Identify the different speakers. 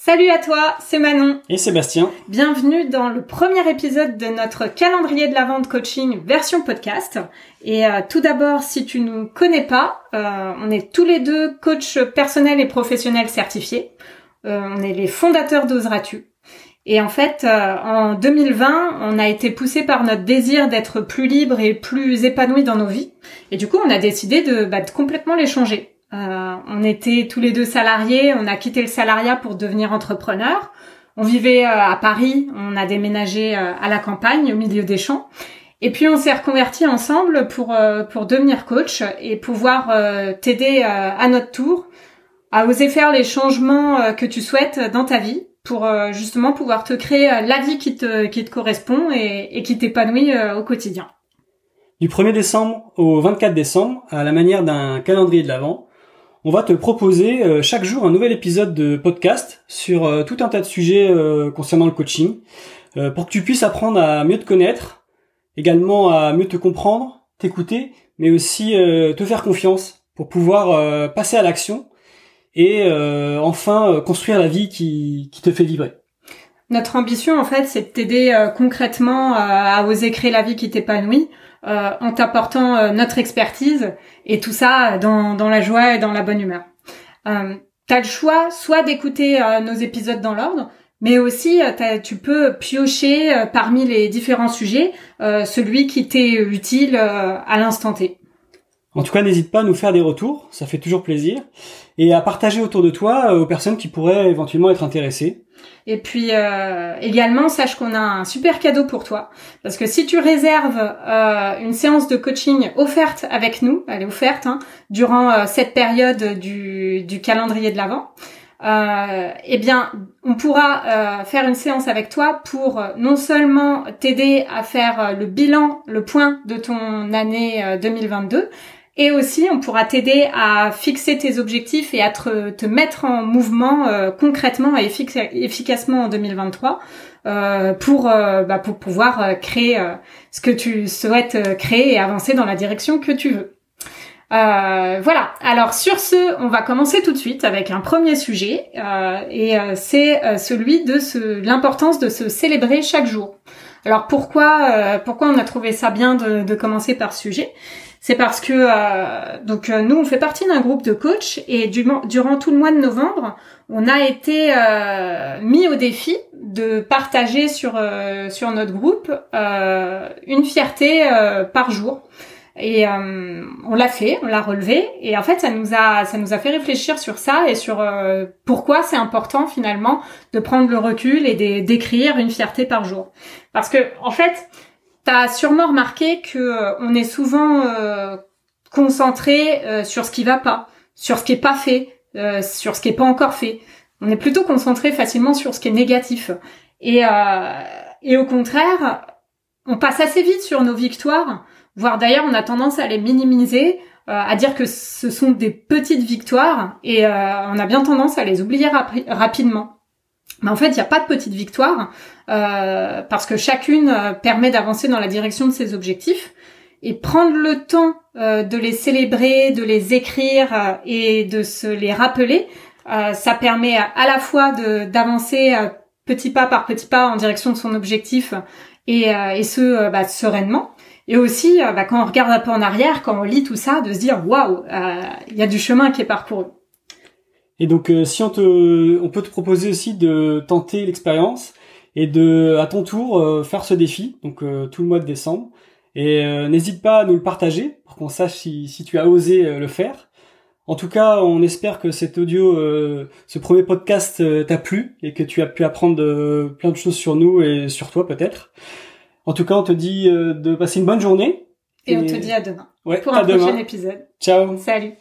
Speaker 1: Salut à toi, c'est Manon.
Speaker 2: Et Sébastien.
Speaker 1: Bienvenue dans le premier épisode de notre calendrier de la vente coaching version podcast. Et euh, tout d'abord, si tu nous connais pas, euh, on est tous les deux coachs personnels et professionnels certifiés. Euh, on est les fondateurs d'Oseras-tu. Et en fait, en 2020, on a été poussé par notre désir d'être plus libre et plus épanoui dans nos vies. Et du coup, on a décidé de, bah, de complètement les changer. Euh, on était tous les deux salariés, on a quitté le salariat pour devenir entrepreneur. On vivait euh, à Paris, on a déménagé euh, à la campagne, au milieu des champs. Et puis on s'est reconvertis ensemble pour pour devenir coach et pouvoir t'aider à notre tour à oser faire les changements que tu souhaites dans ta vie pour justement pouvoir te créer la vie qui te qui te correspond et, et qui t'épanouit au quotidien.
Speaker 2: Du 1er décembre au 24 décembre, à la manière d'un calendrier de l'Avent, on va te proposer euh, chaque jour un nouvel épisode de podcast sur euh, tout un tas de sujets euh, concernant le coaching, pour que tu puisses apprendre à mieux te connaître, également à mieux te comprendre, t'écouter, mais aussi te faire confiance pour pouvoir passer à l'action et enfin construire la vie qui, qui te fait vibrer.
Speaker 1: Notre ambition, en fait, c'est de t'aider concrètement à oser créer la vie qui t'épanouit euh, en t'apportant euh, notre expertise et tout ça dans, la joie et dans la bonne humeur. Euh, tu as le choix soit d'écouter euh, nos épisodes dans l'ordre, mais aussi tu peux piocher parmi les différents sujets celui qui t'est utile à l'instant T.
Speaker 2: En tout cas, n'hésite pas à nous faire des retours, ça fait toujours plaisir, et à partager autour de toi aux personnes qui pourraient éventuellement être intéressées.
Speaker 1: Et puis euh, également, sache qu'on a un super cadeau pour toi. Parce que si tu réserves euh, une séance de coaching offerte avec nous, elle est offerte, hein, durant euh, cette période du, du calendrier de l'Avent, euh, eh bien, on pourra faire une séance avec toi pour non seulement t'aider à faire le bilan, le point de ton année 2022, et aussi, on pourra t'aider à fixer tes objectifs et à te, mettre en mouvement euh, concrètement et efficacement en 2023 euh, pour, euh, bah, pour pouvoir créer ce que tu souhaites créer et avancer dans la direction que tu veux. voilà. Alors sur ce, on va commencer tout de suite avec un premier sujet et c'est celui de ce, l'importance de se célébrer chaque jour. Alors pourquoi pourquoi on a trouvé ça bien de, de commencer par ce sujet? C'est parce que euh, donc euh, nous on fait partie d'un groupe de coachs et durant tout le mois de novembre, on a été euh, mis au défi de partager sur sur notre groupe une fierté par jour. Et on l'a fait, on l'a relevé, et en fait ça nous a ça nous a fait réfléchir sur ça et sur pourquoi c'est important finalement de prendre le recul et d'écrire une fierté par jour. Parce que en fait, T'as sûrement remarqué que euh, on est souvent euh, concentré euh, sur ce qui va pas, sur ce qui est pas fait, sur ce qui est pas encore fait. On est plutôt concentré facilement sur ce qui est négatif. Et, et au contraire, on passe assez vite sur nos victoires, voire d'ailleurs on a tendance à les minimiser, à dire que ce sont des petites victoires, et on a bien tendance à les oublier rapidement. Mais en fait, il n'y a pas de petite victoire euh, parce que chacune euh, permet d'avancer dans la direction de ses objectifs et prendre le temps euh, de les célébrer, de les écrire et de se les rappeler, ça permet à, la fois d'avancer petit pas par petit pas en direction de son objectif et, et ce bah, sereinement. Et aussi, bah, quand on regarde un peu en arrière, quand on lit tout ça, de se dire waouh, il y a du chemin qui est parcouru.
Speaker 2: Et donc, euh, si on te, on peut te proposer aussi de tenter l'expérience et de, à ton tour, euh, faire ce défi, donc euh, tout le mois de décembre. Et n'hésite pas à nous le partager pour qu'on sache si, si tu as osé le faire. En tout cas, on espère que cet audio, ce premier podcast t'a plu et que tu as pu apprendre plein de choses sur nous et sur toi peut-être. En tout cas, on te dit de passer une bonne journée.
Speaker 1: Et, on te dit à demain.
Speaker 2: Ouais,
Speaker 1: pour un prochain épisode.
Speaker 2: Ciao.
Speaker 1: Salut.